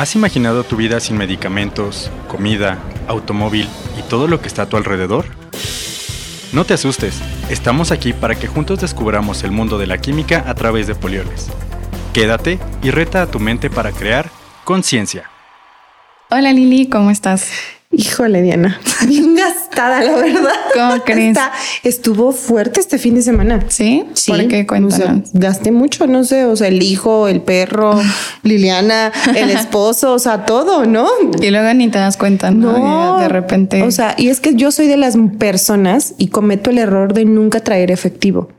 ¿Has imaginado tu vida sin medicamentos, comida, automóvil y todo lo que está a tu alrededor? No te asustes, estamos aquí para que juntos descubramos el mundo de la química a través de polioles. Quédate y reta a tu mente para crear conciencia. Hola Lili, ¿cómo estás? Híjole, Diana, bien gastada, la verdad. ¿Cómo crees? estuvo fuerte este fin de semana. ¿Sí? Sí. ¿Por qué? Cuéntanos. O sea, gasté mucho, no sé, o sea, el hijo, el perro, Liliana, el esposo, o sea, todo, ¿no? Y luego ni te das cuenta, ¿no? No, de repente. O sea, y es que yo soy de las personas y cometo el error de nunca traer efectivo.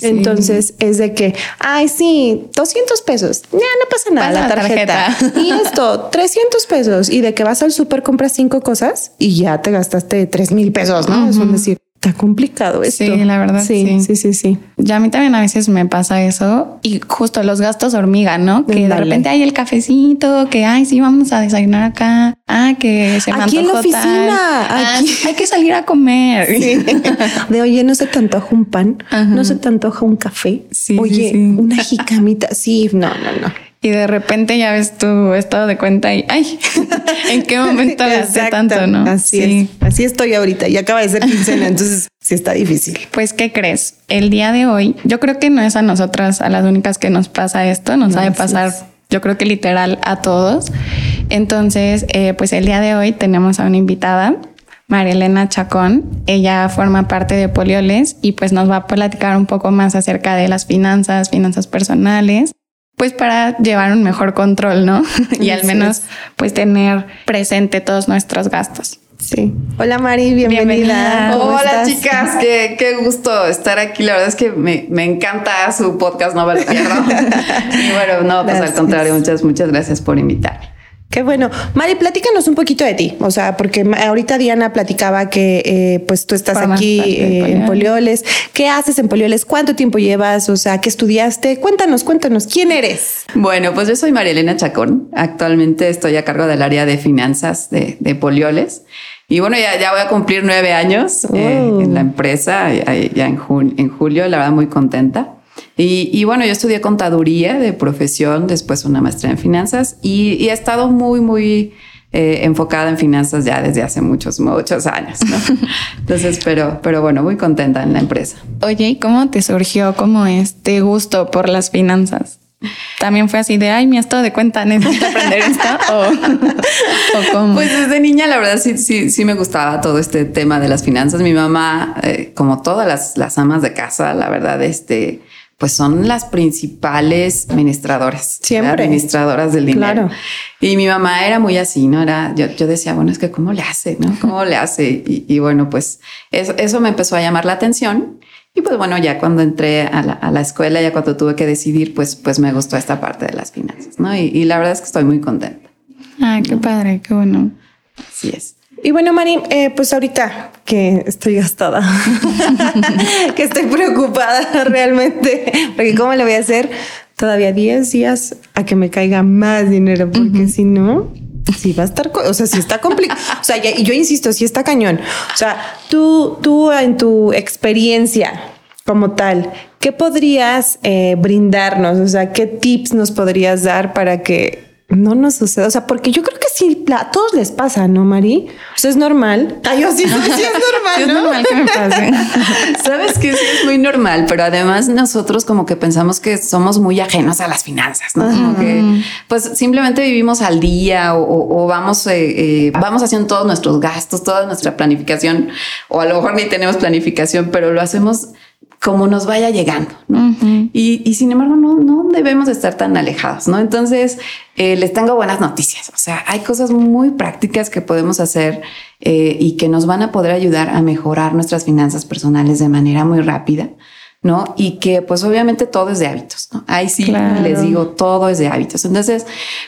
Sí. Entonces es de que, ay, sí, 200 pesos. Ya no pasa nada, Pasa la tarjeta. tarjeta. Y esto, 300 pesos. Y de que vas al súper, compras cinco cosas y ya te gastaste 3 mil pesos, ¿no? Es decir, está complicado esto. Sí, la verdad, Sí, sí. sí, sí, sí. Ya a mí también a veces me pasa eso y justo los gastos hormiga, ¿no? Que de repente hay el cafecito, que ay, sí, vamos a desayunar acá. Ah, que se me Aquí en la oficina, Ah, aquí. hay que salir a comer. De oye, no se te antoja un pan, no se te antoja un café. Sí, oye, sí, sí. una jicamita. Sí, no, no, no. Y de repente ya ves tu estado de cuenta y ay, ¿en qué momento gasté Exacto, tanto, no? Así Sí. es. Así estoy ahorita. Y acaba de ser quincena, entonces sí está difícil. Pues, ¿qué crees? El día de hoy, yo creo que no es a nosotras, a las únicas que nos pasa esto, nos No, ha de pasar, es. yo creo que literal a todos. Entonces, eh, pues el día de hoy tenemos a una invitada, María Elena Chacón. Ella forma parte de Polioles y pues nos va a platicar un poco más acerca de las finanzas, finanzas personales. Pues para llevar un mejor control, ¿no? y al menos es. pues tener presente todos nuestros gastos. Sí. Hola Mari, bienvenida. Bienvenida. ¿Cómo Hola estás? chicas, qué, qué gusto estar aquí. La verdad es que me, me encanta su podcast, no pierdo. y bueno, no, pues Gracias. al contrario, muchas, muchas gracias por invitarme. Qué bueno. Mari, platícanos un poquito de ti. O sea, porque ahorita Diana platicaba que eh, pues tú estás Formas aquí eh, en Polioles. ¿Qué haces en Polioles? ¿Cuánto tiempo llevas? O sea, ¿qué estudiaste? Cuéntanos, cuéntanos. ¿Quién eres? Bueno, pues yo soy María Elena Chacón. Actualmente estoy a cargo del área de finanzas de, de Polioles. Y bueno, ya, ya voy a cumplir nueve años eh, Oh. en la empresa, ya, ya en, jun- en julio, la verdad muy contenta. Y, y bueno, yo estudié contaduría de profesión, después una maestría en finanzas y, y he estado muy, muy eh, enfocada en finanzas ya desde hace muchos, muchos años. ¿no? Entonces, pero, pero bueno, muy contenta en la empresa. Oye, ¿y cómo te surgió como este gusto por las finanzas? ¿También fue así de, ay, mi estado de cuenta, necesito aprender esto? ¿O, o cómo? Pues desde niña, la verdad, sí, sí, sí me gustaba todo este tema de las finanzas. Mi mamá, eh, como todas las, las amas de casa, la verdad, este, pues son las principales administradoras. Siempre. Administradoras del dinero. Claro. Y mi mamá era muy así, ¿no? Era, yo, yo decía, bueno, es que cómo le hace, ¿no? ¿Cómo le hace? Y, y bueno, pues eso, eso me empezó a llamar la atención. Y pues bueno, ya cuando entré a la, a la escuela, ya cuando tuve que decidir, pues, pues me gustó esta parte de las finanzas, ¿no? Y, y la verdad es que estoy muy contenta. Ay, qué padre, qué bueno. Así es. Y bueno, Mari, eh, pues ahorita que estoy gastada, que estoy preocupada realmente, porque cómo le voy a hacer todavía 10 días a que me caiga más dinero, porque si no, sí va a estar, o sea, sí está complicado. O sea, y yo insisto, sí está cañón. O sea, tú, tú en tu experiencia como tal, ¿qué podrías eh, brindarnos? O sea, ¿qué tips nos podrías dar para que no nos suceda? O sea, porque yo creo que sí, a todos les pasa, ¿no, Mari? O sea, es normal. Ay, yo sí, sí es normal, Sí, es ¿no? normal que me pase. Sabes que sí es muy normal, pero además nosotros como que pensamos que somos muy ajenos a las finanzas, ¿no? Como que pues simplemente vivimos al día o vamos, eh, eh, vamos haciendo todos nuestros gastos, toda nuestra planificación, o a lo mejor ni tenemos planificación, pero lo hacemos como nos vaya llegando, ¿no? y, y sin embargo no, no debemos de estar tan alejados, ¿no? Entonces eh, les tengo buenas noticias, o sea, hay cosas muy prácticas que podemos hacer eh, y que nos van a poder ayudar a mejorar nuestras finanzas personales de manera muy rápida, ¿no? Y que pues obviamente todo es de hábitos, ¿no? Ahí sí Claro. les digo, todo es de hábitos. Entonces,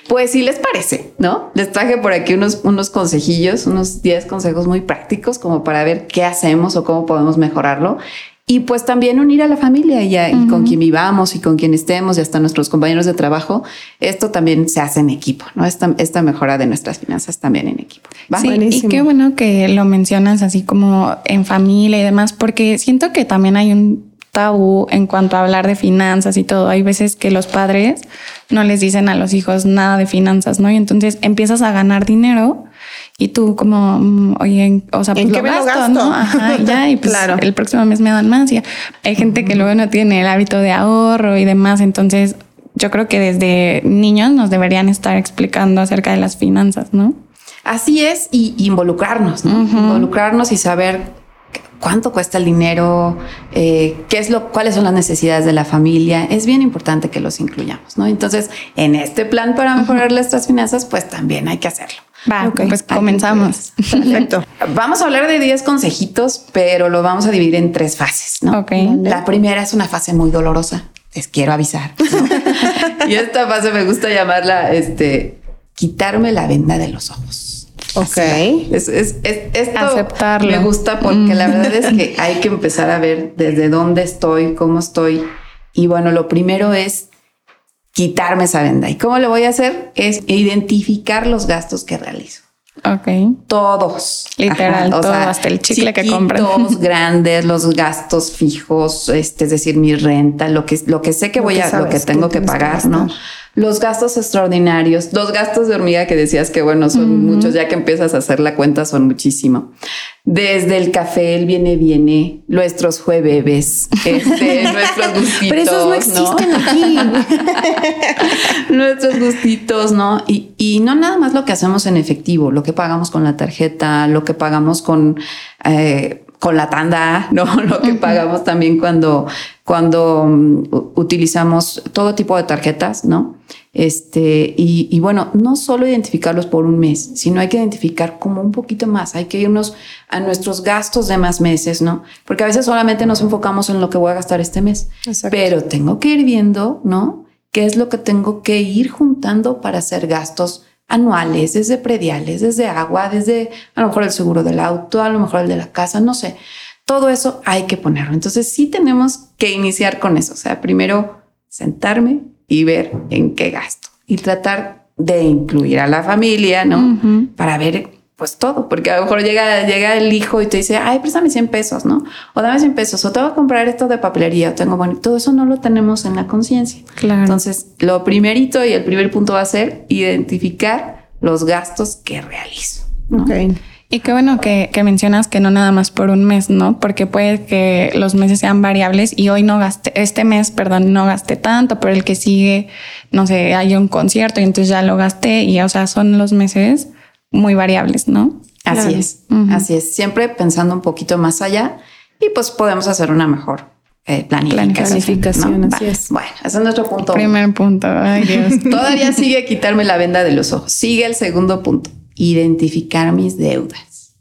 pues si les parece, ¿no? Les traje por aquí unos, unos consejillos, unos 10 consejos muy prácticos como para ver qué hacemos o cómo podemos mejorarlo. Y pues también unir a la familia y, a- y con quien vivamos y con quien estemos y hasta nuestros compañeros de trabajo. Esto también se hace en equipo, ¿no? Esta, esta mejora de nuestras finanzas también en equipo. ¿va? Sí, y qué bueno que lo mencionas así como en familia y demás, porque siento que también hay un tabú en cuanto a hablar de finanzas y todo. Hay veces que los padres no les dicen a los hijos nada de finanzas, ¿no? Y entonces empiezas a ganar dinero y tú como, mm, oye, o sea, pues ¿En lo me gasto, gasto? ¿no? Ajá, ya, y pues Claro. el próximo mes me dan más. Y hay gente que luego no tiene el hábito de ahorro y demás. Entonces, yo creo que desde niños nos deberían estar explicando acerca de las finanzas, ¿no? Así es, y involucrarnos, ¿no? Involucrarnos y saber cuánto cuesta el dinero, eh, qué es lo, cuáles son las necesidades de la familia. Es bien importante que los incluyamos, ¿no? Entonces, en este plan para mejorar nuestras finanzas, pues también hay que hacerlo. Va, Ok. pues comenzamos. Perfecto. Vamos a hablar de 10 consejitos, pero lo vamos a dividir en tres fases, ¿no? Ok. La primera es una fase muy dolorosa. Les quiero avisar. ¿no? y esta fase me gusta llamarla, este, quitarme la venda de los ojos. Ok. Es, es- es- esto Aceptarlo. me gusta porque la verdad es que hay que empezar a ver desde dónde estoy, cómo estoy. Y bueno, lo primero es quitarme esa venda. ¿Y cómo lo voy a hacer? Es identificar los gastos que realizo. Ok. Todos. Literal, todo, hasta el chicle que compran. Todos grandes, los gastos fijos, este, es decir, mi renta, lo que, lo que sé que Lo voy que a, lo que tengo que pagar, ¿no? gastar. Los gastos extraordinarios, los gastos de hormiga que decías que bueno, son muchos, ya que empiezas a hacer la cuenta, son muchísimo. Desde el café, el viene, viene, nuestros jueves, este, nuestros gustitos. Pero esos no existen aquí. nuestros gustitos, ¿no? Y, y no nada más lo que hacemos en efectivo, lo que pagamos con la tarjeta, lo que pagamos con, eh, con la tanda, ¿no? Lo que pagamos también cuando, cuando mm, utilizamos todo tipo de tarjetas, ¿no? Este, y, y bueno, no solo identificarlos por un mes, sino hay que identificar como un poquito más, hay que irnos a nuestros gastos de más meses, ¿no? Porque a veces solamente nos enfocamos en lo que voy a gastar este mes, Exacto. pero tengo que ir viendo, ¿no? ¿Qué es lo que tengo que ir juntando para hacer gastos anuales, desde prediales, desde agua, desde a lo mejor el seguro del auto, a lo mejor el de la casa, no sé. Todo eso hay que ponerlo. Entonces sí tenemos que iniciar con eso. O sea, primero sentarme y ver en qué gasto y tratar de incluir a la familia, ¿no? Para ver pues todo, porque a lo mejor llega, llega el hijo y te dice, ay, préstame 100 pesos, ¿no? O dame 100 pesos, o te voy a comprar esto de papelería, o tengo, bueno, todo eso no lo tenemos en la conciencia. Claro. Entonces, lo primerito y el primer punto va a ser identificar los gastos que realizo. ¿no? Y qué bueno que, que mencionas que no nada más por un mes, ¿no? Porque puede que los meses sean variables y hoy no gasté, este mes, perdón, no gasté tanto, pero el que sigue, no sé, hay un concierto y entonces ya lo gasté y, o sea, son los meses muy variables, ¿no? Así Claro. es, Ujú. así es. Siempre pensando un poquito más allá y pues podemos hacer una mejor eh, planificación. Planificación, ¿no? así Va. es. Bueno, ese es nuestro punto. Primer punto. Ay, Dios. Todavía sigue quitarme la venda de los ojos. Sigue el segundo punto, identificar mis deudas.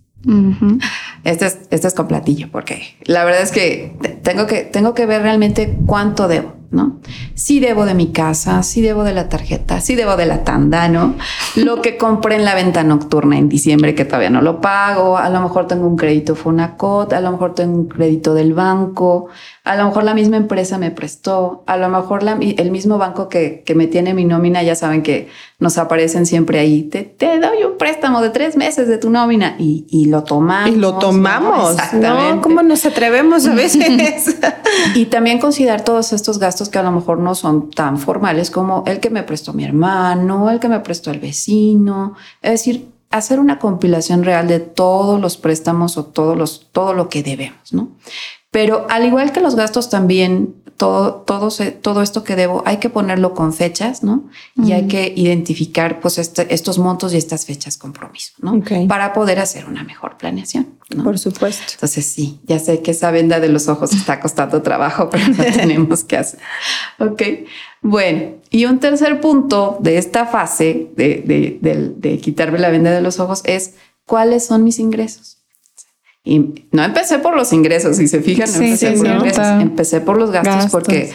Este es, este es con platillo, porque la verdad es que te- tengo que, tengo que ver realmente cuánto debo, ¿no? Si debo de mi casa, si debo de la tarjeta, si debo de la tanda, ¿no? Lo que compré en la venta nocturna en diciembre que todavía no lo pago, a lo mejor tengo un crédito Fonacot, a lo mejor tengo un crédito del banco, a lo mejor la misma empresa me prestó, a lo mejor la- el mismo banco que, que me tiene mi nómina, ya saben que nos aparecen siempre ahí, te, te doy un préstamo de tres meses de tu nómina y, y lo tomamos. Y lo ¿no? tomamos. Exactamente. No, ¿cómo nos atrevemos a veces? Y también considerar todos estos gastos que a lo mejor no son tan formales como el que me prestó mi hermano, el que me prestó el vecino. Es decir, hacer una compilación real de todos los préstamos o todos los, todo lo que debemos, ¿no? Pero al igual que los gastos también, todo, todo, se- todo esto que debo, hay que ponerlo con fechas, ¿no? Y hay que identificar pues este- estos montos y estas fechas compromiso, ¿no? Ok. Para poder hacer una mejor planeación, ¿no? Por supuesto. Entonces sí, ya sé que esa venda de los ojos está costando trabajo, pero lo tenemos que hacer. Ok, bueno, y un tercer punto de esta fase de, de- del- de quitarme la venda de los ojos es cuáles son mis ingresos. Y no empecé por los ingresos, si se fijan, no Sí, empecé sí, por ingresos, empecé por los gastos, Gastos. porque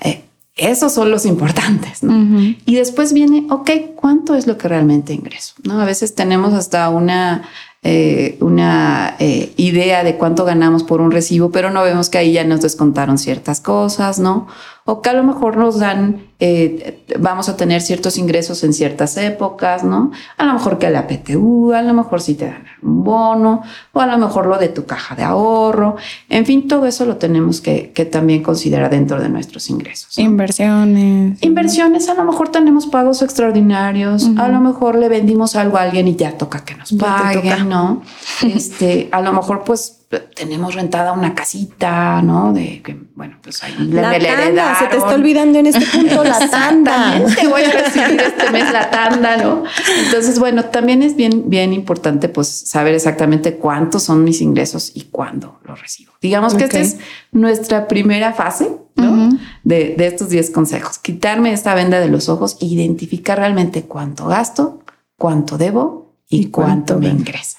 eh, esos son los importantes, ¿no? Y después viene, ok, ¿cuánto es lo que realmente ingreso? ¿No? A veces tenemos hasta una, eh, una eh, idea de cuánto ganamos por un recibo, pero no vemos que ahí ya nos descontaron ciertas cosas, ¿no? O que a lo mejor nos dan eh, vamos a tener ciertos ingresos en ciertas épocas, ¿no? A lo mejor que la PTU, a lo mejor si te dan un bono, o a lo mejor lo de tu caja de ahorro. En fin, todo eso lo tenemos que, también considerar dentro de nuestros ingresos. Inversiones. Inversiones, a lo mejor tenemos pagos extraordinarios, a lo mejor le vendimos algo a alguien y ya toca que nos paguen, ¿no? Este, a lo mejor pues tenemos rentada una casita, ¿no? De que, bueno, pues ahí la tanda, se te está olvidando en este punto la tanda. Te voy a recibir este mes la tanda, ¿no? Entonces, bueno, también es bien, bien importante pues saber exactamente cuántos son mis ingresos y cuándo los recibo. Digamos que esta es nuestra primera fase, ¿no? de, de estos 10 consejos. Quitarme esta venda de los ojos, identificar realmente cuánto gasto, cuánto debo y, cuánto, me ingresa.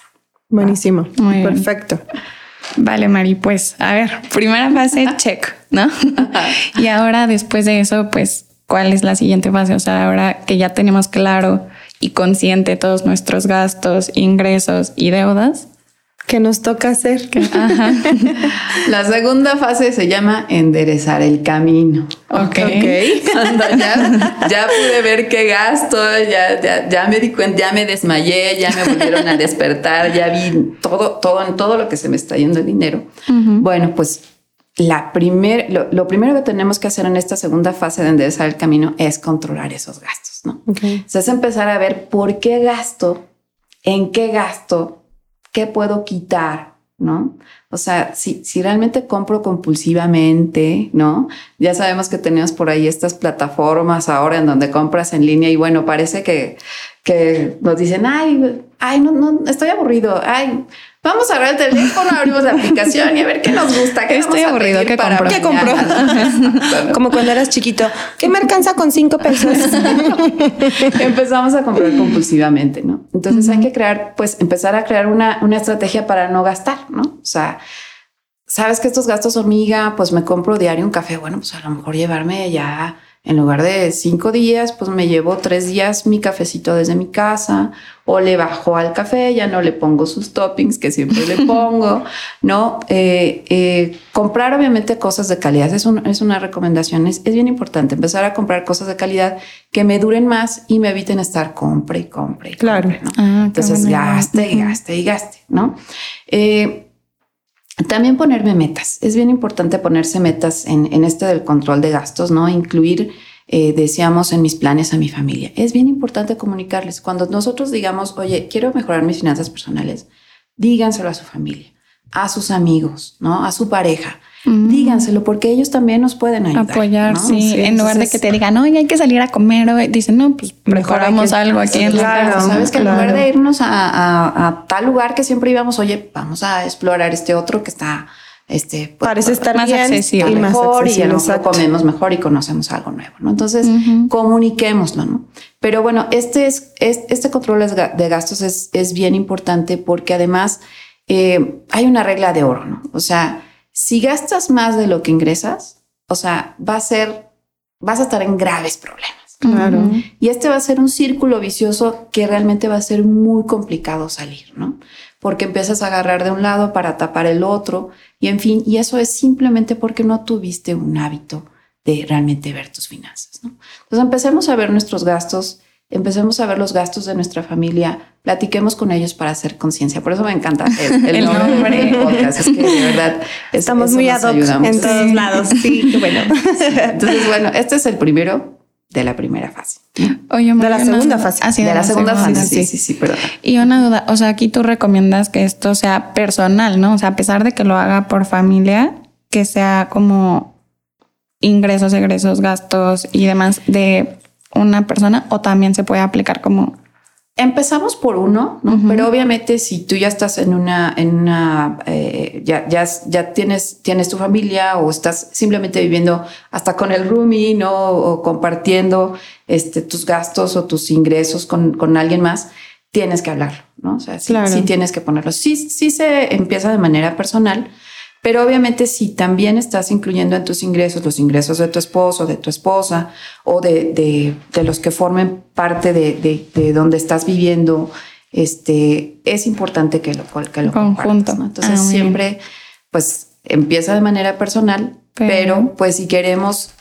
Buenísimo. Perfecto. Vale, Mari, pues a ver, primera fase, check, ¿no? y ahora después de eso, pues, ¿cuál es la siguiente fase? O sea, ahora que ya tenemos claro y consciente todos nuestros gastos, ingresos y deudas, ¿Qué nos toca hacer? La segunda fase se llama enderezar el camino. Ok. Cuando ya, pude ver qué gasto, ya, ya, me di cuenta, ya me desmayé, ya me volvieron a despertar, ya vi todo, todo, en todo lo que se me está yendo el dinero. Bueno, pues la primer, lo, primero que tenemos que hacer en esta segunda fase de enderezar el camino es controlar esos gastos, ¿no? Okay. es empezar a ver por qué gasto, en qué gasto ¿qué puedo quitar? ¿No? O sea, si, si realmente compro compulsivamente, ¿no? Ya sabemos que tenemos por ahí estas plataformas ahora en donde compras en línea y bueno, parece que, que nos dicen, ay, ay, no, no, estoy aburrido, ay, Vamos a ver el teléfono, abrimos la aplicación y a ver qué nos gusta. ¿Qué Estoy aburrido. ¿Qué? ¿Qué compro? Como cuando eras chiquito. ¿Qué me alcanza con cinco pesos? Empezamos a comprar compulsivamente, ¿no? Entonces hay que crear, pues empezar a crear una, una estrategia para no gastar, ¿no? O sea, sabes que estos gastos hormiga, pues me compro diario un café. Bueno, pues a lo mejor llevarme ya en lugar de cinco días, pues me llevo tres días mi cafecito desde mi casa o le bajo al café, ya no le pongo sus toppings que siempre le pongo, ¿no? Eh, eh, comprar obviamente cosas de calidad es, es una recomendación, es, bien importante empezar a comprar cosas de calidad que me duren más y me eviten estar compre y compre. Y claro. ¿no? Ah, Entonces gaste gaste y gaste, ¿no? Eh, también ponerme metas. Es bien importante ponerse metas en, este del control de gastos, ¿no? Incluir, eh, decíamos, en mis planes a mi familia. Es bien importante comunicarles. Cuando nosotros digamos, oye, quiero mejorar mis finanzas personales, díganselo a su familia, a sus amigos, ¿no? A su pareja. Díganselo porque ellos también nos pueden ayudar. Apoyar, sí. En lugar de que te digan, oye, hay que salir a comer, o dicen, no, pues mejoramos algo aquí en la casa. Sabes que en lugar de irnos a, tal lugar que siempre íbamos, oye, vamos a explorar este otro que está este pues, parece estar más accesible, mejor y a lo mejor comemos mejor y conocemos algo nuevo, ¿no? Entonces, comuniquémoslo, ¿no? Pero bueno, este es, este control de gastos es, es bien importante porque además eh, hay una regla de oro, ¿no? O sea, si gastas más de lo que ingresas, o sea, va a ser, vas a estar en graves problemas. Claro. Y este va a ser un círculo vicioso que realmente va a ser muy complicado salir, ¿no? Porque empiezas a agarrar de un lado para tapar el otro y en fin, y eso es simplemente porque no tuviste un hábito de realmente ver tus finanzas, ¿no? Entonces empecemos a ver nuestros gastos empecemos a ver los gastos de nuestra familia, platiquemos con ellos para hacer conciencia. Por eso me encanta el, nombre del podcast. Es que de verdad estamos muy ad hoc en todos lados. Sí, bueno. Entonces, bueno, este es el primero de la primera fase. Oye, de la segunda fase. Ah, de, la, segunda, fase. Sí, sí, sí, perdón. Y una duda, o sea, aquí tú recomiendas que esto sea personal, ¿no? O sea, a pesar de que lo haga por familia, que sea como ingresos, egresos, gastos y demás de una persona o también se puede aplicar como Empezamos por uno, ¿no? Pero obviamente si tú ya estás en una, en una, eh, ya, ya, ya tienes, tienes tu familia o estás simplemente viviendo hasta con el roomie, ¿no? O compartiendo este, tus gastos o tus ingresos con, con alguien más, tienes que hablarlo, ¿no? O sea, sí, sí tienes que ponerlo. Sí, sí se empieza de manera personal, pero obviamente si también estás incluyendo en tus ingresos los ingresos de tu esposo, de tu esposa o de, los que formen parte de, donde estás viviendo, este, es importante que lo, que lo compartas. Entonces ah, siempre pues empieza de manera personal, pero, pues si queremos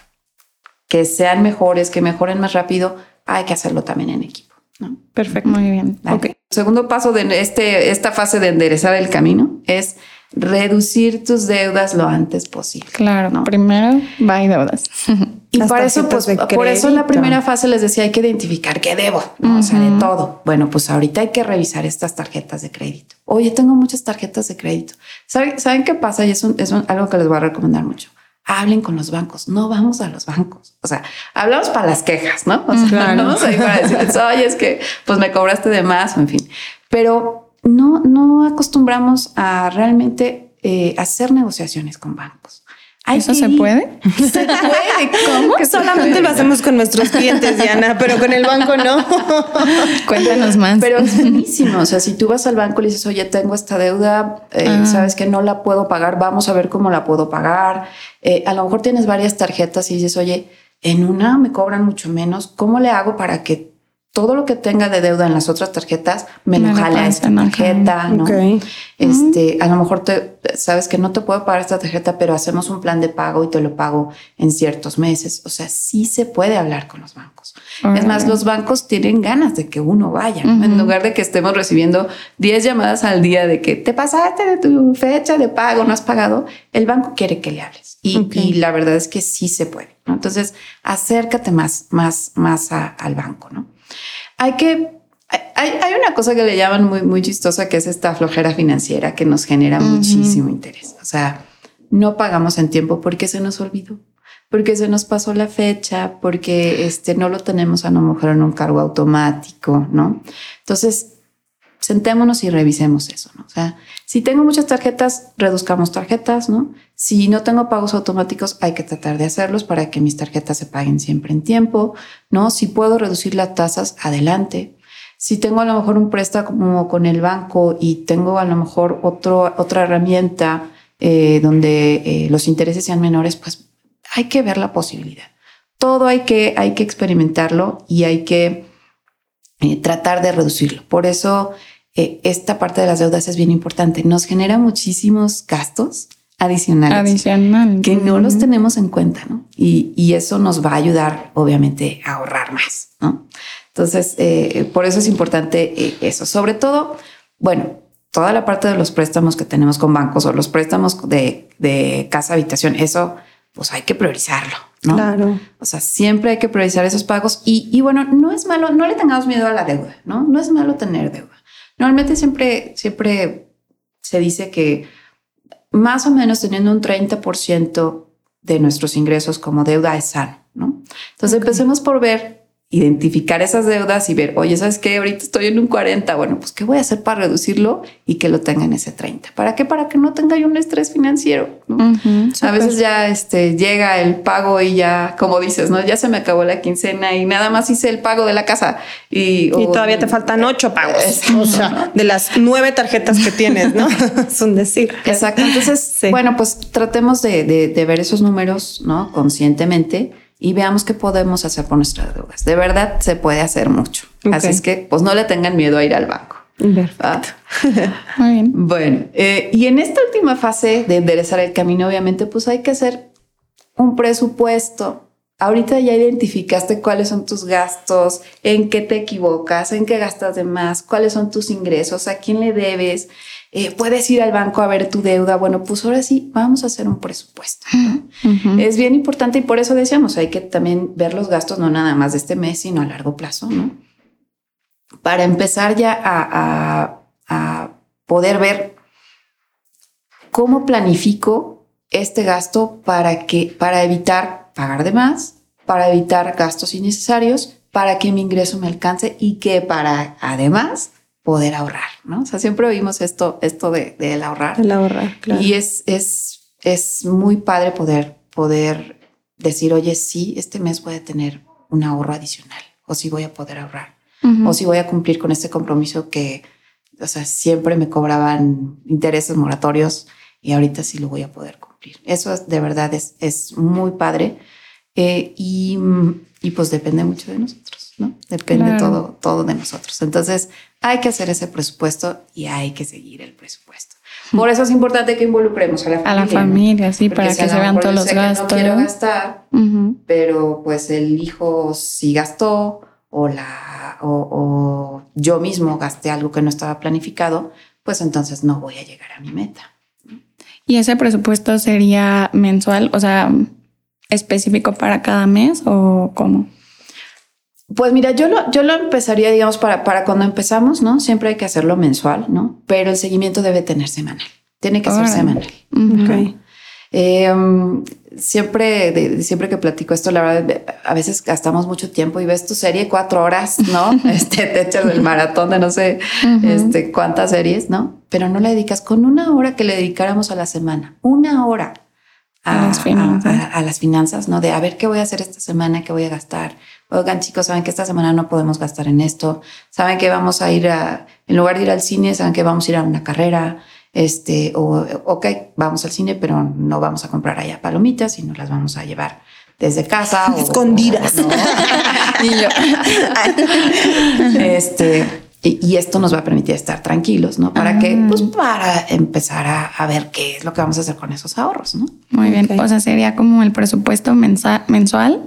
que sean mejores, que mejoren más rápido, hay que hacerlo también en equipo. ¿no? Perfecto. Muy bien. Okay. Segundo paso de este, esta fase de enderezar el camino es reducir tus deudas lo antes posible. Claro, ¿no? primero va deudas. Y para eso, pues, por eso en la primera fase les decía, hay que identificar qué debo, ¿no? o sea, de todo. Bueno, pues ahorita hay que revisar estas tarjetas de crédito. Oye, tengo muchas tarjetas de crédito. ¿Saben, ¿saben qué pasa? Y es, es algo que les voy a recomendar mucho. Hablen con los bancos, no vamos a los bancos. O sea, hablamos para las quejas, ¿no? O sea, claro. vamos ahí para decirles, oye, es que pues me cobraste de más, en fin. Pero no, no acostumbramos a realmente eh, hacer negociaciones con bancos. ¿Eso se puede? Se puede. ¿Cómo? Que solamente lo hacemos con nuestros clientes, Diana, pero con el banco no. Cuéntanos más. Pero es buenísimo. O sea, si tú vas al banco y le dices, oye, tengo esta deuda, eh, ah. sabes que no la puedo pagar, vamos a ver cómo la puedo pagar. Eh, a lo mejor tienes varias tarjetas y dices, oye, en una me cobran mucho menos. ¿Cómo le hago para que todo lo que tenga de deuda en las otras tarjetas me, lo jala a esta tarjeta, ¿no? Este, a lo mejor te sabes que no te puedo pagar esta tarjeta, pero hacemos un plan de pago y te lo pago en ciertos meses. O sea, sí se puede hablar con los bancos. Es más, los bancos tienen ganas de que uno vaya, en lugar de que estemos recibiendo 10 llamadas al día de que te pasaste de tu fecha de pago, no has pagado. El banco quiere que le hables y, la verdad es que sí se puede. Entonces, acércate más, más, más al banco, ¿no? Hay que hay, una cosa que le llaman muy, muy chistosa, que es esta flojera financiera que nos genera muchísimo interés. O sea, no pagamos en tiempo porque se nos olvidó, porque se nos pasó la fecha, porque este, no lo tenemos a lo mejor en un cargo automático, ¿no? Entonces, sentémonos y revisemos eso, ¿no? O sea, si tengo muchas tarjetas, reduzcamos tarjetas, ¿no? Si no tengo pagos automáticos, hay que tratar de hacerlos para que mis tarjetas se paguen siempre en tiempo, ¿no? Si puedo reducir las tasas, adelante. Si tengo a lo mejor un préstamo con el banco y tengo a lo mejor otro, otra herramienta eh, donde eh, los intereses sean menores, pues hay que ver la posibilidad. Todo hay que, hay que experimentarlo y hay que eh, tratar de reducirlo. Por eso esta parte de las deudas es bien importante. Nos genera muchísimos gastos adicionales. Adicional. Que no los tenemos en cuenta, ¿no? Y, y, eso nos va a ayudar, obviamente, a ahorrar más, ¿no? Entonces, eh, por eso es importante eh, eso. Sobre todo, bueno, toda la parte de los préstamos que tenemos con bancos o los préstamos de, de casa habitación, eso, pues hay que priorizarlo, ¿no? Claro. O sea, siempre hay que priorizar esos pagos y, y bueno, no es malo, no le tengamos miedo a la deuda, ¿no? No es malo tener deuda. Normalmente siempre, siempre se dice que más o menos teniendo un 30% de nuestros ingresos como deuda es sano, ¿no? Entonces empecemos por ver identificar esas deudas y ver, oye, ¿sabes qué? Ahorita estoy en un 40, bueno, pues ¿qué voy a hacer para reducirlo y que lo tenga en ese 30? ¿Para qué? Para que no tenga yo un estrés financiero. a veces ya este, llega el pago y ya, como dices, ¿no? Ya se me acabó la quincena y nada más hice el pago de la casa. Y, todavía te faltan ocho pagos. o sea, de las nueve tarjetas que tienes, ¿no? es un decir. Exacto. Entonces, bueno, pues tratemos de, de ver esos números, ¿no? Conscientemente y veamos qué podemos hacer con nuestras deudas. De verdad se puede hacer mucho. Así es que pues no le tengan miedo a ir al banco. Perfecto. Muy bien. Bueno, eh, y en esta última fase de enderezar el camino, obviamente, pues hay que hacer un presupuesto. Ahorita ya identificaste cuáles son tus gastos, en qué te equivocas, en qué gastas de más, cuáles son tus ingresos, a quién le debes, eh, puedes ir al banco a ver tu deuda. Bueno, pues ahora sí, vamos a hacer un presupuesto. Es bien importante y por eso decíamos, hay que también ver los gastos, no nada más de este mes, sino a largo plazo, ¿no? Para empezar ya a, poder ver cómo planifico este gasto para que, para evitar pagar de más, para evitar gastos innecesarios, para que mi ingreso me alcance y que para además poder ahorrar, ¿no? O sea, siempre oímos esto, esto de, del ahorrar. El ahorrar, claro. Y es, es, es muy padre poder, poder decir, oye, sí, este mes voy a tener un ahorro adicional, o sí voy a poder ahorrar, o sí voy a cumplir con este compromiso que, o sea, siempre me cobraban intereses moratorios y ahorita sí lo voy a poder cumplir. Eso es, de verdad es, es muy padre. Eh, y Y pues depende mucho de nosotros, ¿no? Depende todo, todo de nosotros. Entonces hay que hacer ese presupuesto y hay que seguir el presupuesto. Por eso es importante que involucremos a la familia. A la familia, sí, para que se vean todos los gastos. no quiero gastar, pero pues el hijo sí gastó o, la, o, yo mismo gasté algo que no estaba planificado, pues entonces no voy a llegar a mi meta. ¿Y ese presupuesto sería mensual, o sea, específico para cada mes o cómo? Pues mira, yo lo, yo lo empezaría, digamos, para, para cuando empezamos, ¿no? Siempre hay que hacerlo mensual, ¿no? Pero el seguimiento debe tener semanal. Tiene que ser semanal. Em, siempre, siempre que platico esto, la verdad, a veces gastamos mucho tiempo y ves tu serie cuatro horas, ¿no? este, te echas el maratón de no sé este, cuántas series, ¿no? Pero no le dedicas con una hora que le dedicáramos a la semana, una hora a, las finanzas, a las finanzas ¿no? De a ver qué voy a hacer esta semana, qué voy a gastar, oigan chicos, saben que esta semana no podemos gastar en esto, saben que vamos a ir a, en lugar de ir al cine, saben que vamos a ir a una carrera, este, o, ok, vamos al cine, pero no vamos a comprar allá palomitas, sino las vamos a llevar desde casa. Escondidas. y yo, este, y, esto nos va a permitir estar tranquilos, ¿no? ¿Para que ah. Pues para empezar a, ver qué es lo que vamos a hacer con esos ahorros, ¿no? Muy bien. O sea, sería como el presupuesto mensual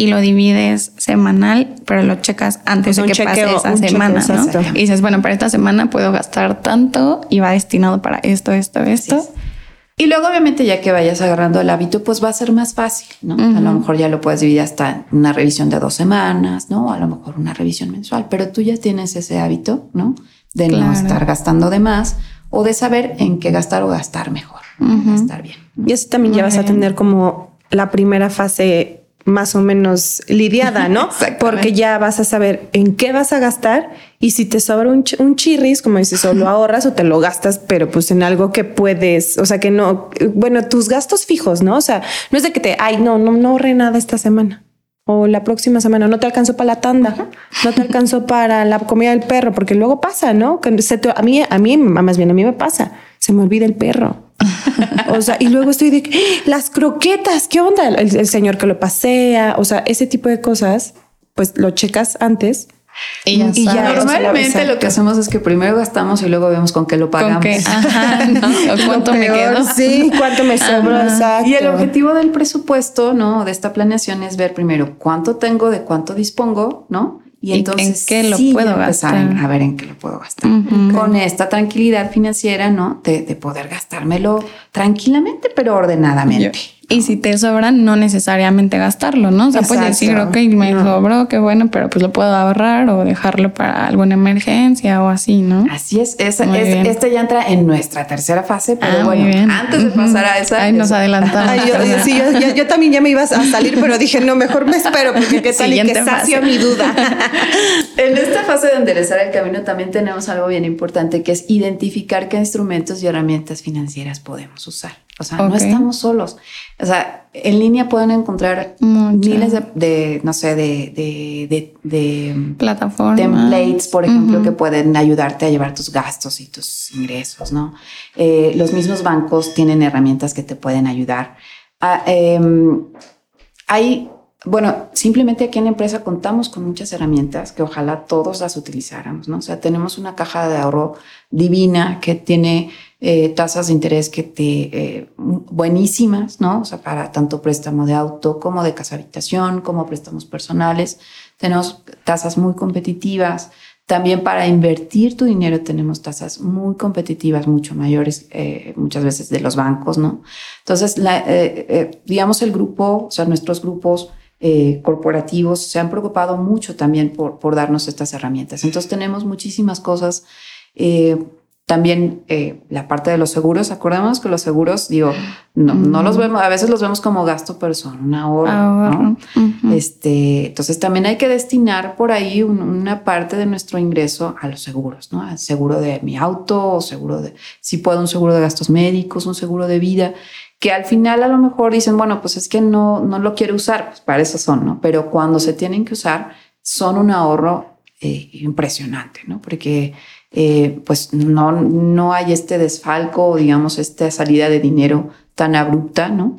y lo divides semanal, pero lo checas antes de que pase esa semana, ¿no? Y dices, bueno, para esta semana puedo gastar tanto y va destinado para esto, esto, esto. Y luego, obviamente, ya que vayas agarrando el hábito, pues va a ser más fácil, ¿no? A lo mejor ya lo puedes dividir hasta una revisión de dos semanas, ¿no? A lo mejor una revisión mensual, pero tú ya tienes ese hábito, ¿no? De no estar gastando de más o de saber en qué gastar o gastar mejor, estar bien. Y así también ya vas a tener como la primera fase más o menos lidiada, ¿no? Porque ya vas a saber en qué vas a gastar y si te sobra un, un chirris, como dices, o lo ahorras o te lo gastas, pero pues en algo que puedes, o sea, que no, bueno, tus gastos fijos, ¿no? O sea, no es de que te, ay, no, no, no ahorré nada esta semana o la próxima semana no te alcanzó para la tanda, no te alcanzó para la comida del perro, porque luego pasa, ¿no? Que se a mí, a mí, más bien a mí me pasa, se me olvida el perro. o sea, y luego estoy de las croquetas, ¿qué onda? El, señor que lo pasea, o sea, ese tipo de cosas, pues lo checas antes. Y ya, normalmente lo que hacemos es que primero gastamos y luego vemos con qué lo pagamos. ¿Cuánto me quedo? Sí, cuánto me sobró. Y el objetivo del presupuesto, ¿no? De esta planeación es ver primero cuánto tengo, de cuánto dispongo, ¿no? Y entonces, ¿en qué lo puedo gastar? a ver en qué lo puedo gastar. Con esta tranquilidad financiera, ¿no? De, de, poder gastármelo tranquilamente, pero ordenadamente. Y si te sobran, no necesariamente gastarlo, ¿no? O sea, puedes decir, ok, me sobró, qué bueno, pero pues lo puedo ahorrar o dejarlo para alguna emergencia o así, ¿no? Así es. Esa, es este ya entra en nuestra tercera fase, pero ah, bueno, antes de pasar a esa. Ay, nos adelantamos. yo, sí, yo, yo, también ya me iba a salir, pero dije, no, mejor me espero, porque qué tal y que sacio mi duda. en esta fase de enderezar el camino también tenemos algo bien importante, que es identificar qué instrumentos y herramientas financieras podemos usar. O sea, no estamos solos. O sea, en línea pueden encontrar miles de, no sé, de, de, de, plataformas, templates, por ejemplo, que pueden ayudarte a llevar tus gastos y tus ingresos, ¿no? Eh, los mismos bancos tienen herramientas que te pueden ayudar. Ah, em, hay bueno, simplemente aquí en la empresa contamos con muchas herramientas que ojalá todos las utilizáramos, ¿no? O sea, tenemos una caja de ahorro divina que tiene eh, tasas de interés que te eh, buenísimas, ¿no? O sea, para tanto préstamo de auto como de casa habitación, como préstamos personales. Tenemos tasas muy competitivas. También para invertir tu dinero tenemos tasas muy competitivas, mucho mayores eh, muchas veces de los bancos, ¿no? Entonces, la, digamos el grupo, o sea, nuestros grupos eh, corporativos se han preocupado mucho también por, por, darnos estas herramientas. Entonces tenemos muchísimas cosas. Eh, también eh, la parte de los seguros, acordamos que los seguros, digo, no, no, los vemos, a veces los vemos como gasto, pero son un ahorro. este, entonces también hay que destinar por ahí una parte de nuestro ingreso a los seguros, ¿no? Al seguro de mi auto, o seguro de, si puedo, un seguro de gastos médicos, un seguro de vida que al final a lo mejor dicen, bueno, pues es que no, no lo quiero usar, pues para eso son, ¿no? Pero cuando se tienen que usar, son un ahorro eh, impresionante, ¿no? Porque eh, pues no, no hay este desfalco, digamos, esta salida de dinero tan abrupta, ¿no?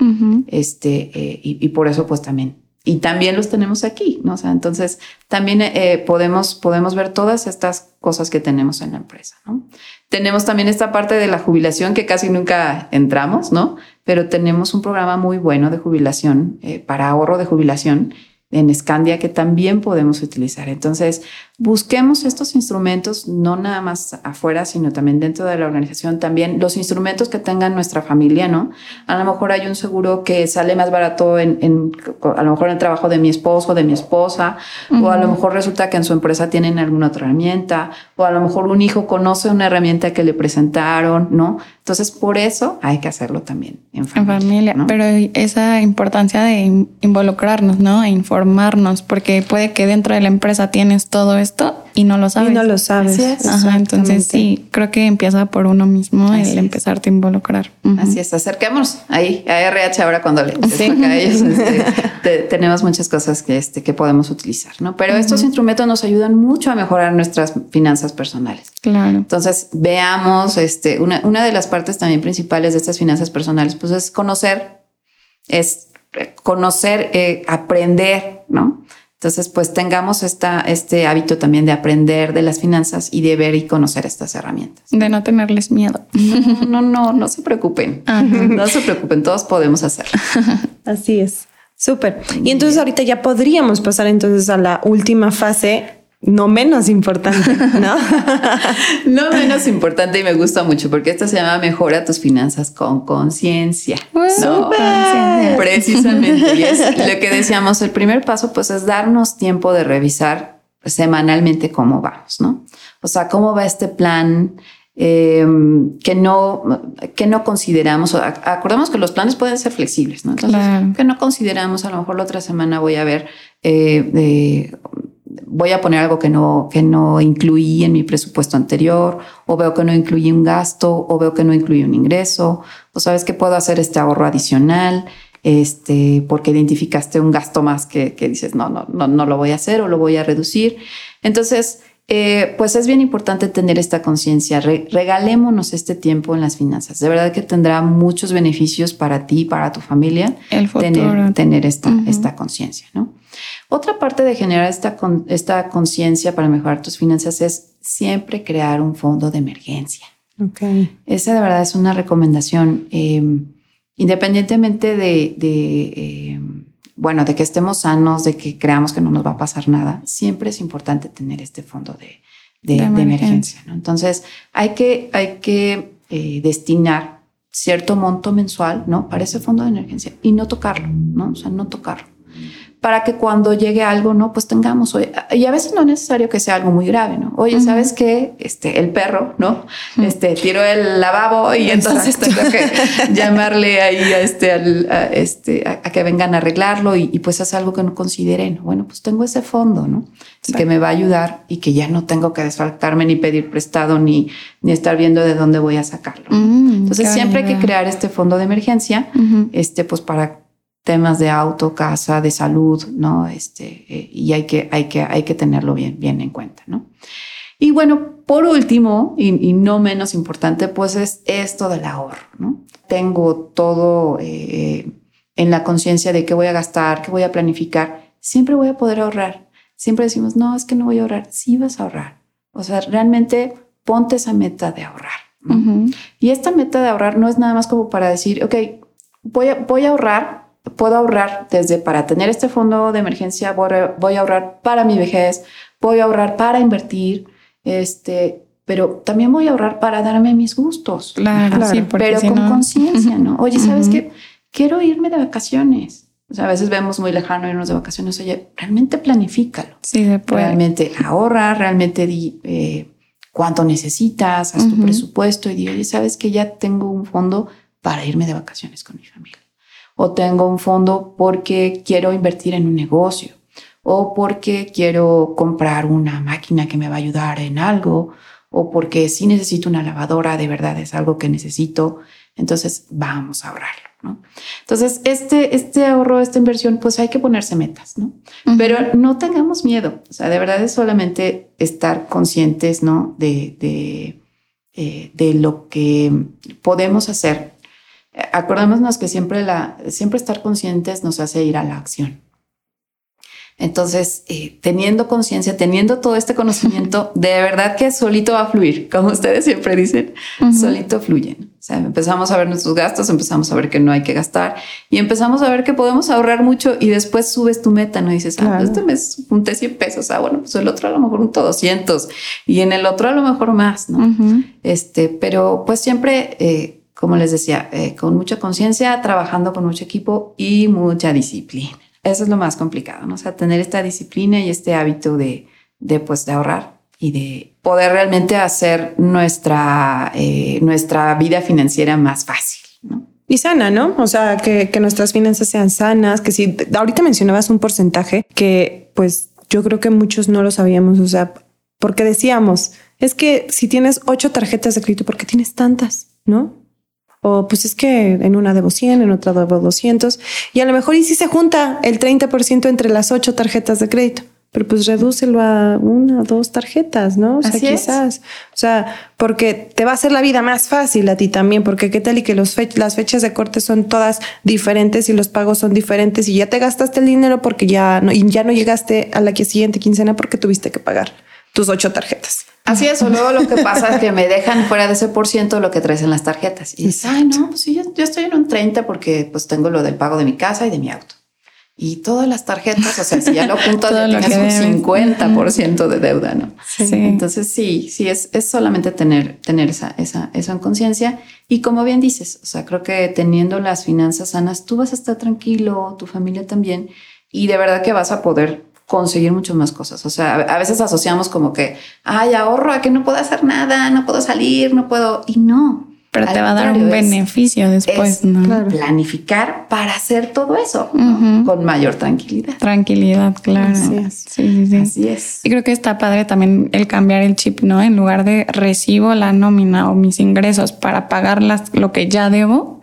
Este, eh, y, por eso pues también y también los tenemos aquí, ¿no? O sea, entonces también eh, podemos, podemos ver todas estas cosas que tenemos en la empresa, ¿no? Tenemos también esta parte de la jubilación que casi nunca entramos, ¿no? Pero tenemos un programa muy bueno de jubilación, para ahorro de jubilación, en Scandia que también podemos utilizar. Entonces, busquemos estos instrumentos no nada más afuera, sino también dentro de la organización, también los instrumentos que tengan nuestra familia, ¿no? A lo mejor hay un seguro que sale más barato en, en a lo mejor en el trabajo de mi esposo, de mi esposa, o a lo mejor resulta que en su empresa tienen alguna otra herramienta, o a lo mejor un hijo conoce una herramienta que le presentaron, ¿no? Entonces, por eso hay que hacerlo también en familia. Pero esa importancia de involucrarnos, ¿no? E informarnos, porque puede que dentro de la empresa tienes todo esto y no lo sabes. Y no lo sabes. Ajá, entonces sí, creo que empieza por uno mismo el empezarte a involucrar. Así es, acerquémonos ahí a RH ahora cuando le sí. a ellos. Este, tenemos muchas cosas que, este, que podemos utilizar, ¿no? Pero estos instrumentos nos ayudan mucho a mejorar nuestras finanzas personales. Claro. Entonces, veamos, este, una, una de las partes también principales de estas finanzas personales, pues es conocer, es conocer, eh, aprender, ¿no? Entonces, pues tengamos esta, este hábito también de aprender de las finanzas y de ver y conocer estas herramientas. De no tenerles miedo. No, no, no, no se preocupen. No se preocupen, todos podemos hacerlo. Así es. Súper. Y entonces ahorita ya podríamos pasar entonces a la última fase no menos importante, ¿no? no menos importante y me gusta mucho porque esta se llama Mejora tus finanzas con conciencia. ¿no? Precisamente. Y es lo que decíamos, el primer paso pues es darnos tiempo de revisar semanalmente cómo vamos, ¿no? O sea, cómo va este plan, em, que no que no consideramos acordamos que los planes pueden ser flexibles no entonces que no consideramos a lo mejor la otra semana voy a ver eh, voy a poner algo que no, que no incluí en mi presupuesto anterior, o veo que no incluí un gasto, o veo que no incluí un ingreso, o sabes que puedo hacer este ahorro adicional, este, porque identificaste un gasto más que, que dices, no, no, no, no lo voy a hacer o lo voy a reducir. Entonces, eh, pues es bien importante tener esta conciencia. regalémonos este tiempo en las finanzas. De verdad que tendrá muchos beneficios para ti, para tu familia, El tener, tener esta, esta conciencia, ¿no? Otra parte de generar esta, esta conciencia para mejorar tus finanzas es siempre crear un fondo de emergencia. Okay. Esa de verdad es una recomendación. Em, independientemente de, em, bueno, de que estemos sanos, de que creamos que no nos va a pasar nada, siempre es importante tener este fondo de, emergencia. Entonces, hay que, hay que eh, destinar cierto monto mensual, ¿no? Para ese fondo de emergencia y no tocarlo, ¿no? O sea, no tocarlo para que cuando llegue algo, ¿no? Pues tengamos, y a veces no es necesario que sea algo muy grave, ¿no? Oye, ¿sabes qué? Este, el perro, ¿no? Este, tiró el lavabo y entonces tengo que llamarle ahí a este, a, este, a, que vengan a arreglarlo y, pues es algo que no considere, ¿no? Bueno, pues tengo ese fondo, ¿no? Que me va a ayudar y que ya no tengo que desfaltarme ni pedir prestado ni, ni estar viendo de dónde voy a sacarlo. Mm, entonces siempre hay que crear este fondo de emergencia, este, pues para temas de auto, casa, de salud, ¿no? Este, eh, y hay que, hay, que, hay que tenerlo bien, bien en cuenta, ¿no? Y bueno, por último, y, no menos importante, pues es esto del ahorro, ¿no? Tengo todo eh, en la conciencia de qué voy a gastar, qué voy a planificar, siempre voy a poder ahorrar. Siempre decimos, no, es que no voy a ahorrar, sí vas a ahorrar. O sea, realmente ponte esa meta de ahorrar. Y esta meta de ahorrar no es nada más como para decir, ok, voy a, voy a ahorrar puedo ahorrar desde para tener este fondo de emergencia, voy a ahorrar para mi vejez, voy a ahorrar para invertir, este, pero también voy a ahorrar para darme mis gustos. Claro, sí, pero con conciencia, ¿no? Oye, ¿sabes qué? Quiero irme de vacaciones. O sea, a veces vemos muy lejano irnos de vacaciones. Oye, realmente planifícalo. Sí, después. Realmente ahorra, realmente di eh, cuánto necesitas, haz tu presupuesto y di, oye, ¿sabes que ya tengo un fondo para irme de vacaciones con mi familia? O tengo un fondo porque quiero invertir en un negocio o porque quiero comprar una máquina que me va a ayudar en algo o porque si necesito una lavadora, de verdad es algo que necesito, entonces vamos a ahorrarlo. ¿no? Entonces, este, este ahorro, esta inversión, pues hay que ponerse metas, ¿no? Pero no tengamos miedo, o sea, de verdad es solamente estar conscientes, ¿no? De, de, eh, de lo que podemos hacer acordémonos que siempre, la, siempre estar conscientes nos hace ir a la acción. Entonces, eh, teniendo conciencia, teniendo todo este conocimiento, de verdad que solito va a fluir, como ustedes siempre dicen, solito fluyen. O sea, empezamos a ver nuestros gastos, empezamos a ver que no hay que gastar y empezamos a ver que podemos ahorrar mucho y después subes tu meta, ¿no? Y dices, ah, pues este mes junté 100 pesos, ah, bueno, pues el otro a lo mejor un 200 y en el otro a lo mejor más, ¿no? Este, pero pues siempre... Eh, como les decía, eh, con mucha conciencia, trabajando con mucho equipo y mucha disciplina. Eso es lo más complicado, ¿no? O sea, tener esta disciplina y este hábito de, de, pues, de ahorrar y de poder realmente hacer nuestra, eh, nuestra vida financiera más fácil, ¿no? Y sana, ¿no? O sea, que, que nuestras finanzas sean sanas, que si ahorita mencionabas un porcentaje que pues yo creo que muchos no lo sabíamos, o sea, porque decíamos, es que si tienes ocho tarjetas de crédito, ¿por qué tienes tantas? ¿No? O pues es que en una debo 100, en otra debo 200. Y a lo mejor y si se junta el 30% entre las ocho tarjetas de crédito. Pero pues redúcelo a una, dos tarjetas, ¿no? O sea, quizás. O sea, porque te va a hacer la vida más fácil a ti también, porque qué tal y que los las fechas de corte son todas diferentes y los pagos son diferentes y ya te gastaste el dinero porque ya no, y ya no llegaste a la siguiente quincena porque tuviste que pagar tus ocho tarjetas. Así es, o luego lo que pasa es que me dejan fuera de ese por ciento lo que traes en las tarjetas. Y dices, ay, no, pues sí, yo, estoy en un 30 porque pues tengo lo del pago de mi casa y de mi auto. Y todas las tarjetas, o sea, si ya lo juntas, ya tienes un 50% de deuda, ¿no? Sí. Entonces, sí, sí, es, es solamente tener, tener esa, esa, eso en conciencia. Y como bien dices, o sea, creo que teniendo las finanzas sanas, tú vas a estar tranquilo, tu familia también, y de verdad que vas a poder conseguir mucho más cosas. O sea, a veces asociamos como que, ay, ahorro, a que no puedo hacer nada, no puedo salir, no puedo. Y no. Pero te va a dar un beneficio después, ¿no? Planificar para hacer todo eso con mayor tranquilidad. Tranquilidad, claro. Así es. Sí, sí, Así es. Y creo que está padre también el cambiar el chip, ¿no? En lugar de recibo la nómina o mis ingresos para pagar las, lo que ya debo,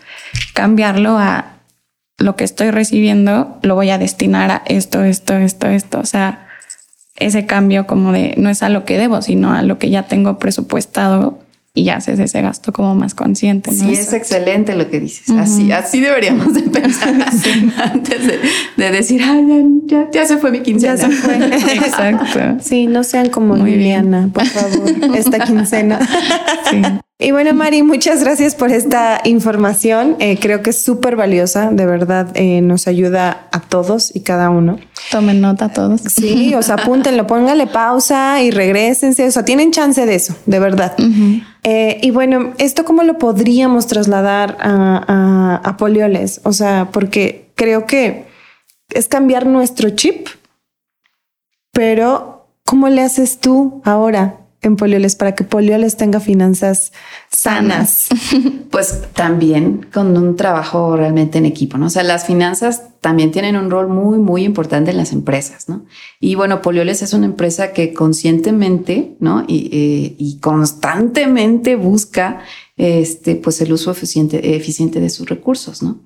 cambiarlo a lo que estoy recibiendo lo voy a destinar a esto, esto, esto, esto. O sea, ese cambio como de no es a lo que debo, sino a lo que ya tengo presupuestado y ya haces ese gasto como más consciente. Sí, es excelente lo que dices. Así, así deberíamos de pensar antes de, decir, ya, ya, se fue mi quincena. Ya se fue. Exacto. Sí, no sean como Liliana, por favor, esta quincena. Sí. Y bueno, Mari, muchas gracias por esta información. Eh, creo que es súper valiosa, de verdad, eh, nos ayuda a todos y cada uno. Tomen nota todos. Sí, o sea, apúntenlo, póngale pausa y regresense. O sea, tienen chance de eso, de verdad. Eh, y bueno, ¿esto cómo lo podríamos trasladar a, a Polioles? O sea, porque creo que es cambiar nuestro chip, pero ¿cómo le haces tú ahora? En Polioles para que Polioles tenga finanzas sanas? Pues también con un trabajo realmente en equipo, ¿no? O sea, las finanzas también tienen un rol muy, muy importante en las empresas, ¿no? Y bueno, Polioles es una empresa que conscientemente, ¿no? Y, eh, y constantemente busca este, pues el uso eficiente, eficiente de sus recursos, ¿no?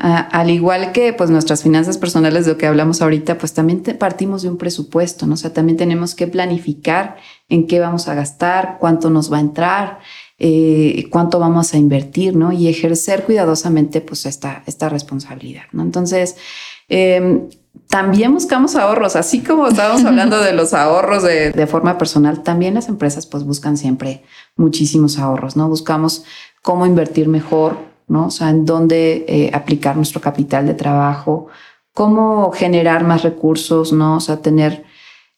Al igual que pues nuestras finanzas personales de lo que hablamos ahorita, pues también partimos de un presupuesto, ¿no? O sea, también tenemos que planificar en qué vamos a gastar, cuánto nos va a entrar, eh, cuánto vamos a invertir, ¿no? Y ejercer cuidadosamente pues esta, esta responsabilidad, ¿no? Entonces, em, también buscamos ahorros, así como estábamos hablando de los ahorros de, de, forma personal, también las empresas pues buscan siempre muchísimos ahorros, ¿no? Buscamos cómo invertir mejor, ¿no? O sea, en dónde eh, aplicar nuestro capital de trabajo, cómo generar más recursos, ¿no? O sea, tener...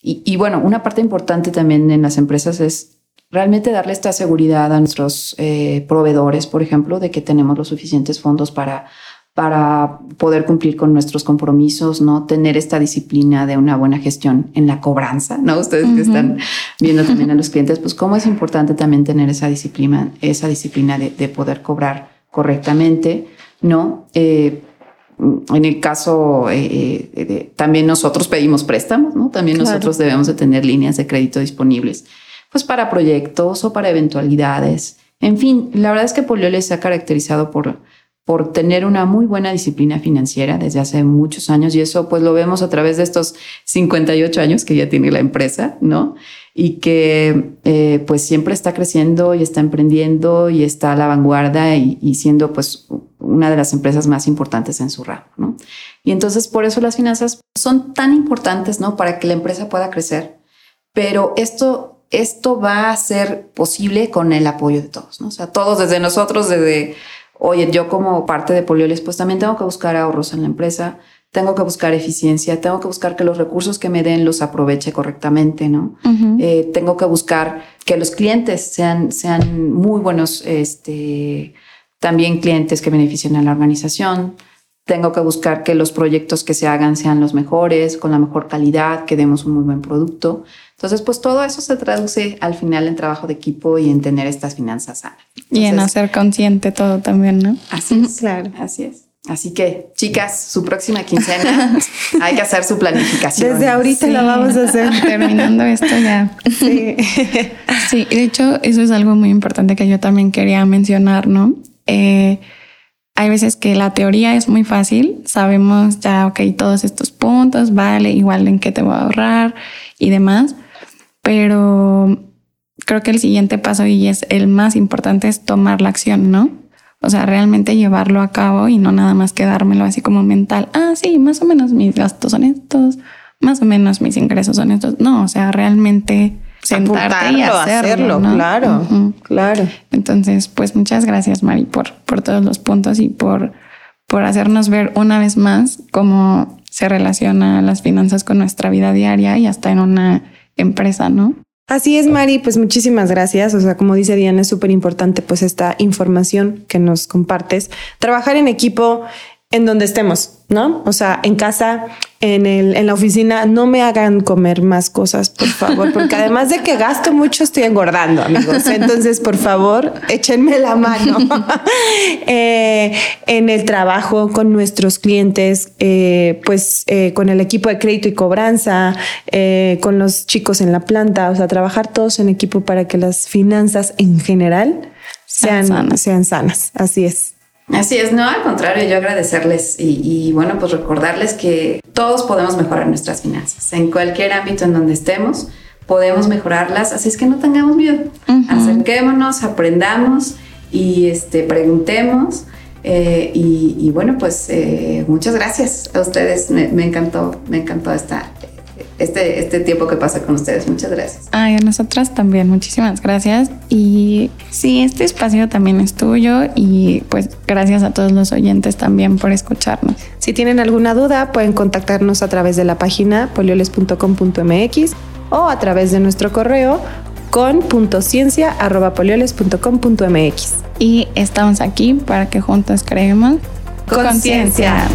Y, bueno, una parte importante también en las empresas es realmente darle esta seguridad a nuestros eh, proveedores, por ejemplo, de que tenemos los suficientes fondos para, para poder cumplir con nuestros compromisos, ¿no? Tener esta disciplina de una buena gestión en la cobranza, ¿no? Ustedes que están viendo también a los clientes, pues cómo es importante también tener esa disciplina, esa disciplina de, de poder cobrar correctamente, ¿no? Eh, en el caso, eh, eh, también nosotros pedimos préstamos, ¿no? También nosotros debemos de tener líneas de crédito disponibles, pues para proyectos o para eventualidades. En fin, la verdad es que Polioles se ha caracterizado por, por tener una muy buena disciplina financiera desde hace muchos años y eso pues lo vemos a través de estos 58 años que ya tiene la empresa, ¿no? Y que eh, pues siempre está creciendo y está emprendiendo y está a la vanguardia y, siendo pues una de las empresas más importantes en su ramo, ¿no? Y entonces por eso las finanzas son tan importantes, ¿no? Para que la empresa pueda crecer. Pero esto, esto va a ser posible con el apoyo de todos, ¿no? O sea, todos desde nosotros, desde oye, yo como parte de Polioles, pues también tengo que buscar ahorros en la empresa, tengo que buscar eficiencia, tengo que buscar que los recursos que me den los aproveche correctamente, ¿no? Eh, tengo que buscar que los clientes sean, sean muy buenos, este, también clientes que beneficien a la organización. Tengo que buscar que los proyectos que se hagan sean los mejores, con la mejor calidad, que demos un muy buen producto. Entonces, pues todo eso se traduce al final en trabajo de equipo y en tener estas finanzas sanas. y en hacer consciente todo también, ¿no? Así es, claro. Así es. Así que, chicas, su próxima quincena hay que hacer su planificación. Desde ahorita la vamos a hacer. Terminando esto ya. Sí. sí, de hecho, eso es algo muy importante que yo también quería mencionar, ¿no? Eh, hay veces que la teoría es muy fácil, sabemos ya, ok, todos estos puntos, vale, igual en qué te voy a ahorrar y demás, pero creo que el siguiente paso y es el más importante es tomar la acción, ¿no? O sea, realmente llevarlo a cabo y no nada más quedármelo así como mental. Ah, sí, más o menos mis gastos son estos, más o menos mis ingresos son estos. No, o sea, realmente sentarte y hacerlo, claro, claro. Entonces, pues muchas gracias, Mari, por, por todos los puntos y por, por hacernos ver una vez más cómo se relaciona las finanzas con nuestra vida diaria y hasta en una empresa, ¿no? Así es, Mari, pues muchísimas gracias. O sea, como dice Diana, es súper importante pues esta información que nos compartes. Trabajar en equipo en donde estemos, ¿no? O sea, en casa, en, el, en la oficina, no me hagan comer más cosas, por favor, porque además de que gasto mucho, estoy engordando, amigos. Entonces, por favor, échenme la mano. Eh, en el trabajo con nuestros clientes, eh, pues eh, con el equipo de crédito y cobranza, con los chicos en la planta, o sea, trabajar todos en equipo para que las finanzas en general sean, sean sanas. Así es. Así es, no, al contrario, yo agradecerles y, bueno, pues recordarles que todos podemos mejorar nuestras finanzas. En cualquier ámbito en donde estemos, podemos mejorarlas, así es que no tengamos miedo. Acerquémonos, aprendamos y este, preguntemos. Eh, y, bueno, pues eh, muchas gracias a ustedes. Me, me, encantó, me encantó esta, este, este tiempo que pasa con ustedes. Muchas gracias. Ay, a nosotras también, muchísimas gracias. Y sí, este espacio también es tuyo y pues gracias a todos los oyentes también por escucharnos. Si tienen alguna duda, pueden contactarnos a través de la página polioles.com.mx o a través de nuestro correo con.ciencia.polioles.com.mx. Y estamos aquí para que juntos creemos conciencia.